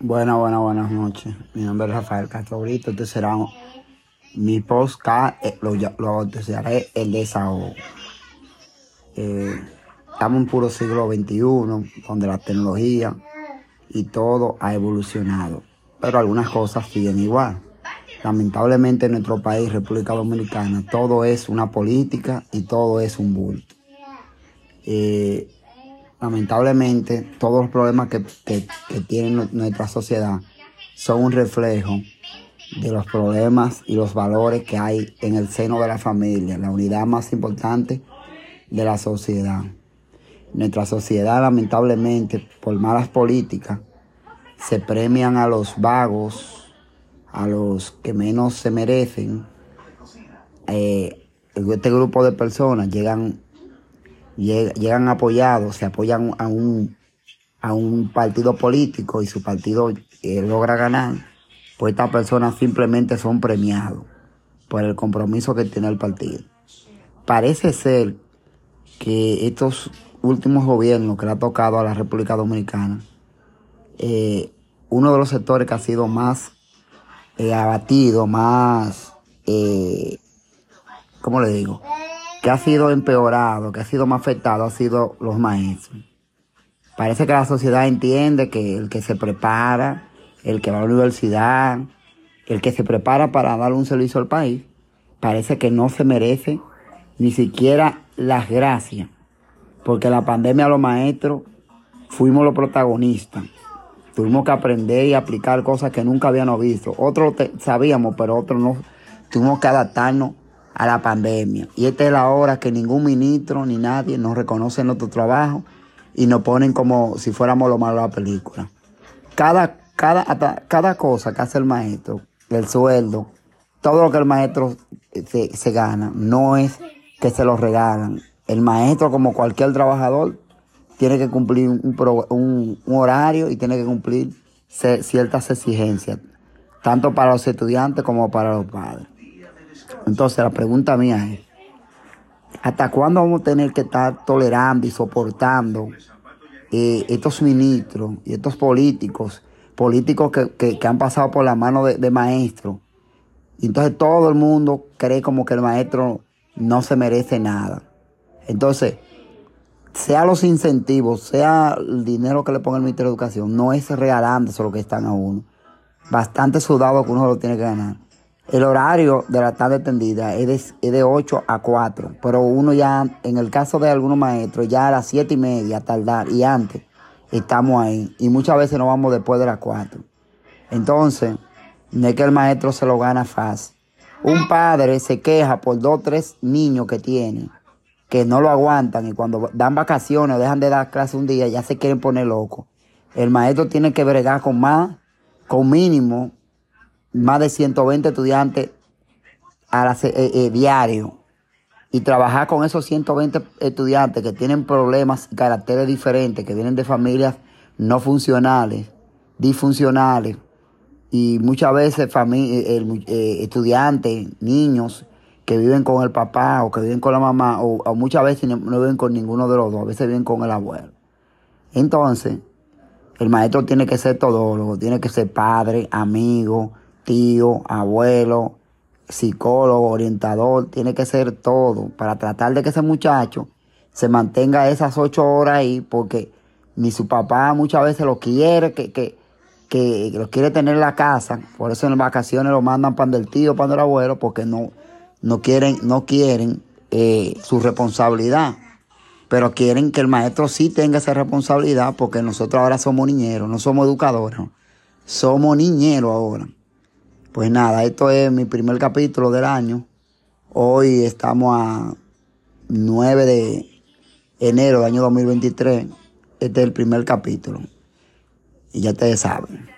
Buenas, buenas, buenas noches. Mi nombre es Rafael Castro Brito. Este será mi podcast, eh, lo, lo el desahogo. Eh, estamos en puro siglo XXI, donde la tecnología y todo ha evolucionado, pero algunas cosas siguen igual. Lamentablemente en nuestro país, República Dominicana, todo es una política y todo es un bulto. Eh, lamentablemente todos los problemas que, tiene nuestra sociedad son un reflejo de los problemas y los valores que hay en el seno de la familia, la unidad más importante de la sociedad. Nuestra sociedad, lamentablemente, por malas políticas, se premian a los vagos, a los que menos se merecen. Eh, este grupo de personas llegan llegan apoyados, se apoyan a un, a un partido político y su partido eh, logra ganar, pues estas personas simplemente son premiados por el compromiso que tiene el partido. Parece ser que estos últimos gobiernos que le ha tocado a la República Dominicana, eh, uno de los sectores que ha sido más eh, abatido, más, ¿cómo le digo? Que ha sido empeorado, que ha sido más afectado, ha sido los maestros. Parece que la sociedad entiende que el que se prepara, el que va a la universidad, el que se prepara para dar un servicio al país, parece que no se merece ni siquiera las gracias. Porque la pandemia los maestros fuimos los protagonistas. Tuvimos que aprender y aplicar cosas que nunca habíamos visto. Otros sabíamos, pero otros no. Tuvimos que adaptarnos a la pandemia. Y esta es la hora que ningún ministro ni nadie nos reconoce nuestro trabajo y nos ponen como si fuéramos lo malo de la película. Cada, cada, cada cosa que hace el maestro, el sueldo, todo lo que el maestro se, se gana, no es que se lo regalan. El maestro, como cualquier trabajador, tiene que cumplir un, un, un horario y tiene que cumplir ciertas exigencias, tanto para los estudiantes como para los padres. Entonces la pregunta mía es, ¿hasta cuándo vamos a tener que estar tolerando y soportando eh, estos ministros y estos políticos, políticos que, han pasado por la mano de, maestros? Y entonces todo el mundo cree como que el maestro no se merece nada. Entonces, sea los incentivos, sea el dinero que le ponga el Ministerio de Educación, no es regalándose lo que están a uno. Bastante sudado que uno lo tiene que ganar. El horario de la tarde tendida es de, 8 a 4, pero uno ya, en el caso de algunos maestros, ya a las 7 y media, tardar, y antes, estamos ahí. Y muchas veces nos vamos después de las 4. Entonces, no es que el maestro se lo gana fácil. Un padre se queja por dos o tres niños que tiene, que no lo aguantan, y cuando dan vacaciones o dejan de dar clase un día, ya se quieren poner locos. El maestro tiene que bregar con más, con mínimo, más de 120 estudiantes a eh, eh, diario y trabajar con esos 120 estudiantes que tienen problemas y caracteres diferentes, que vienen de familias no funcionales, disfuncionales, y muchas veces eh, estudiantes, niños que viven con el papá o que viven con la mamá, o, muchas veces no, no, viven con ninguno de los dos, a veces viven con el abuelo. Entonces, el maestro tiene que ser todólogo, tiene que ser padre, amigo, tío, abuelo, psicólogo, orientador, tiene que ser todo para tratar de que ese muchacho se mantenga esas ocho horas ahí porque ni su papá muchas veces lo quiere, que, que, que lo quiere tener en la casa, por eso en las vacaciones lo mandan para del tío, para el abuelo, porque no, no quieren, no quieren eh, su responsabilidad. Pero quieren que el maestro sí tenga esa responsabilidad porque nosotros ahora somos niñeros, no somos educadores, somos niñeros ahora. Pues nada, esto es mi primer capítulo del año. Hoy estamos a 9 de enero del año 2023. Este es el primer capítulo. Y ya ustedes saben.